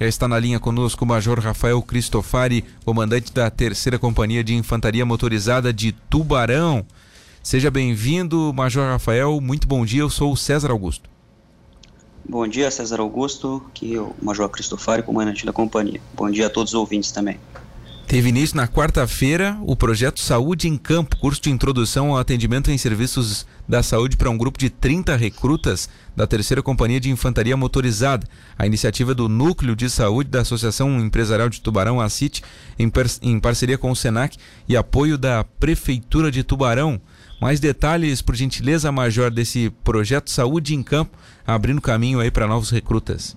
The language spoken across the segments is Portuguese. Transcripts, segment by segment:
Já está na linha conosco o Major Rafael Cristofari, comandante da Terceira Companhia de Infantaria Motorizada de Tubarão. Seja bem-vindo, Major Rafael. Muito bom dia. Eu sou o César Augusto. Bom dia, César Augusto, que é o Major Cristofari, comandante da companhia. Bom dia a todos os ouvintes também. Teve início na quarta-feira o projeto Saúde em Campo, curso de introdução ao atendimento em serviços da saúde para um grupo de 30 recrutas da Terceira Companhia de Infantaria Motorizada. A iniciativa do Núcleo de Saúde da Associação Empresarial de Tubarão, a CIT, em, em parceria com o SENAC e apoio da Prefeitura de Tubarão. Mais detalhes, por gentileza, Major, desse projeto Saúde em Campo, abrindo caminho aí para novos recrutas.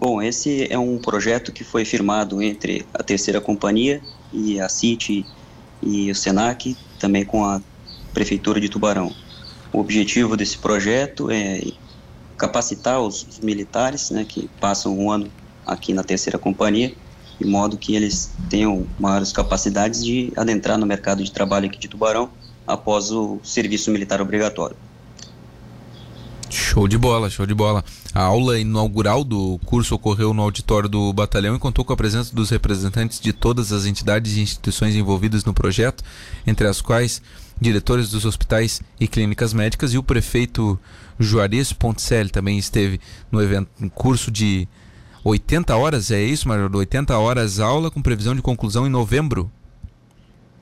Bom, esse é um projeto que foi firmado entre a terceira companhia e a CIT e o SENAC, também com a Prefeitura de Tubarão. O objetivo desse projeto é capacitar os, os militares né, que passam um ano aqui na terceira companhia, de modo que eles tenham maiores capacidades de adentrar no mercado de trabalho aqui de Tubarão após o serviço militar obrigatório. Show de bola, show de bola. A aula inaugural do curso ocorreu no auditório do batalhão e contou com a presença dos representantes de todas as entidades e instituições envolvidas no projeto, entre as quais diretores dos hospitais e clínicas médicas e o prefeito Juarez Ponticelli também esteve no evento, um curso de 80 horas, é isso, Major? 80 horas aula com previsão de conclusão em novembro.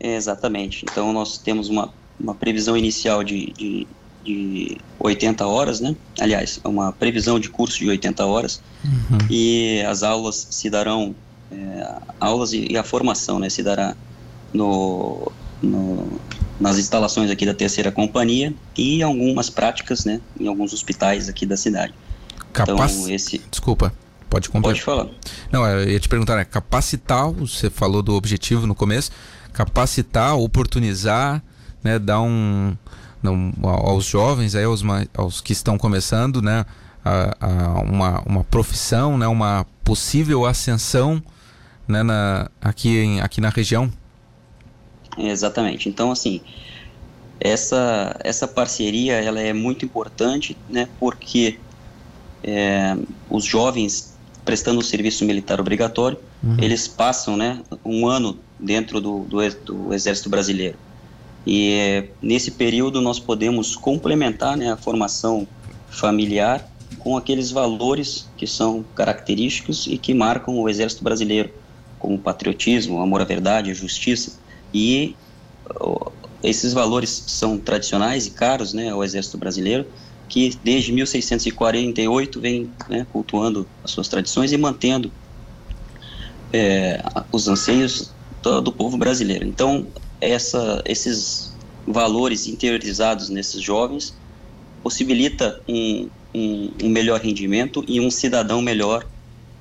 É, exatamente. Então nós temos uma, uma previsão inicial de, de de 80 horas, né? Aliás, é uma previsão de curso de 80 horas uhum. e as aulas se darão é, aulas e, e, a formação, né? Se dará no, no, nas instalações aqui da terceira companhia e algumas práticas, né? Em alguns hospitais aqui da cidade. Capaz... Então esse desculpa. Pode completar. Pode falar. Não, eu ia te perguntar, né? Capacitar, você falou do objetivo no começo, capacitar, oportunizar, né? Dar um, não, aos jovens, aí, aos, aos que estão começando, né, a, a uma, uma profissão, né, uma possível ascensão né, na, aqui, em, aqui na região? Exatamente. Então, assim, essa, essa parceria ela é muito importante, né, porque é, os jovens prestando o serviço militar obrigatório, uhum. eles passam né, um ano dentro do, do, do Exército Brasileiro. E é, nesse período nós podemos complementar né, a formação familiar com aqueles valores que são característicos e que marcam o Exército Brasileiro, como patriotismo, amor à verdade, justiça. E esses valores são tradicionais e caros né, ao Exército Brasileiro, que desde 1648 vem né, cultuando as suas tradições e mantendo é, os anseios do povo brasileiro. Então, essa, esses valores interiorizados nesses jovens possibilita um, um, um, melhor rendimento e um cidadão melhor,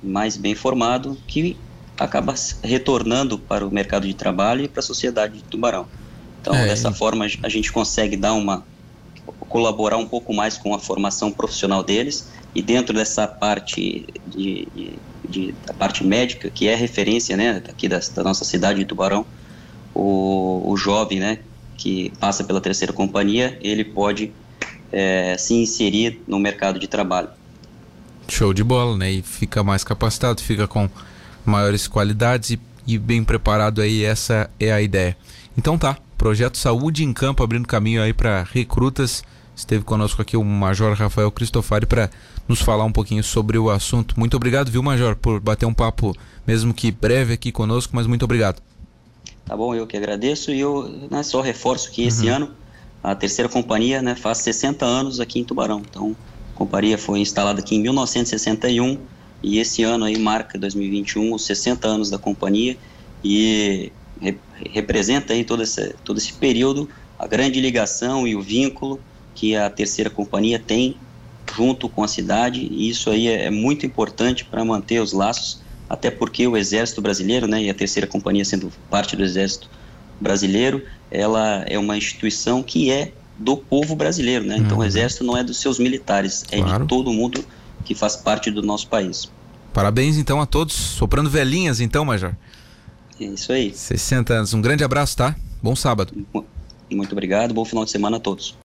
mais bem formado, que acaba retornando para o mercado de trabalho e para a sociedade de Tubarão. Então, é, dessa forma, a gente consegue dar uma colaborar um pouco mais com a formação profissional deles e dentro dessa parte de, de, de da parte médica que é referência, né, aqui da, da nossa cidade de Tubarão, o, o jovem, né, que passa pela terceira companhia, ele pode é, se inserir no mercado de trabalho. Show de bola, né? E fica mais capacitado, fica com maiores qualidades e, e bem preparado aí, essa é a ideia. Então tá, projeto Saúde em Campo abrindo caminho aí para recrutas. Esteve conosco aqui o Major Rafael Cristofari para nos falar um pouquinho sobre o assunto. Muito obrigado, viu, Major, por bater um papo, mesmo que breve aqui conosco, mas muito obrigado. Tá bom, eu que agradeço e eu né, só reforço que esse uhum. ano a terceira companhia né, faz 60 anos aqui em Tubarão. Então, a companhia foi instalada aqui em 1961 e esse ano aí marca 2021 os 60 anos da companhia e re representa aí todo esse, todo esse período a grande ligação e o vínculo que a terceira companhia tem junto com a cidade e isso aí é, é muito importante para manter os laços até porque o Exército Brasileiro, né, e a Terceira Companhia sendo parte do Exército Brasileiro, ela é uma instituição que é do povo brasileiro, né? Uhum. Então o uhum. Exército não é dos seus militares, é claro. de todo mundo que faz parte do nosso país. Parabéns então a todos, soprando velhinhas então, Major. É isso aí. 60 anos, um grande abraço, tá? Bom sábado. Muito obrigado, bom final de semana a todos.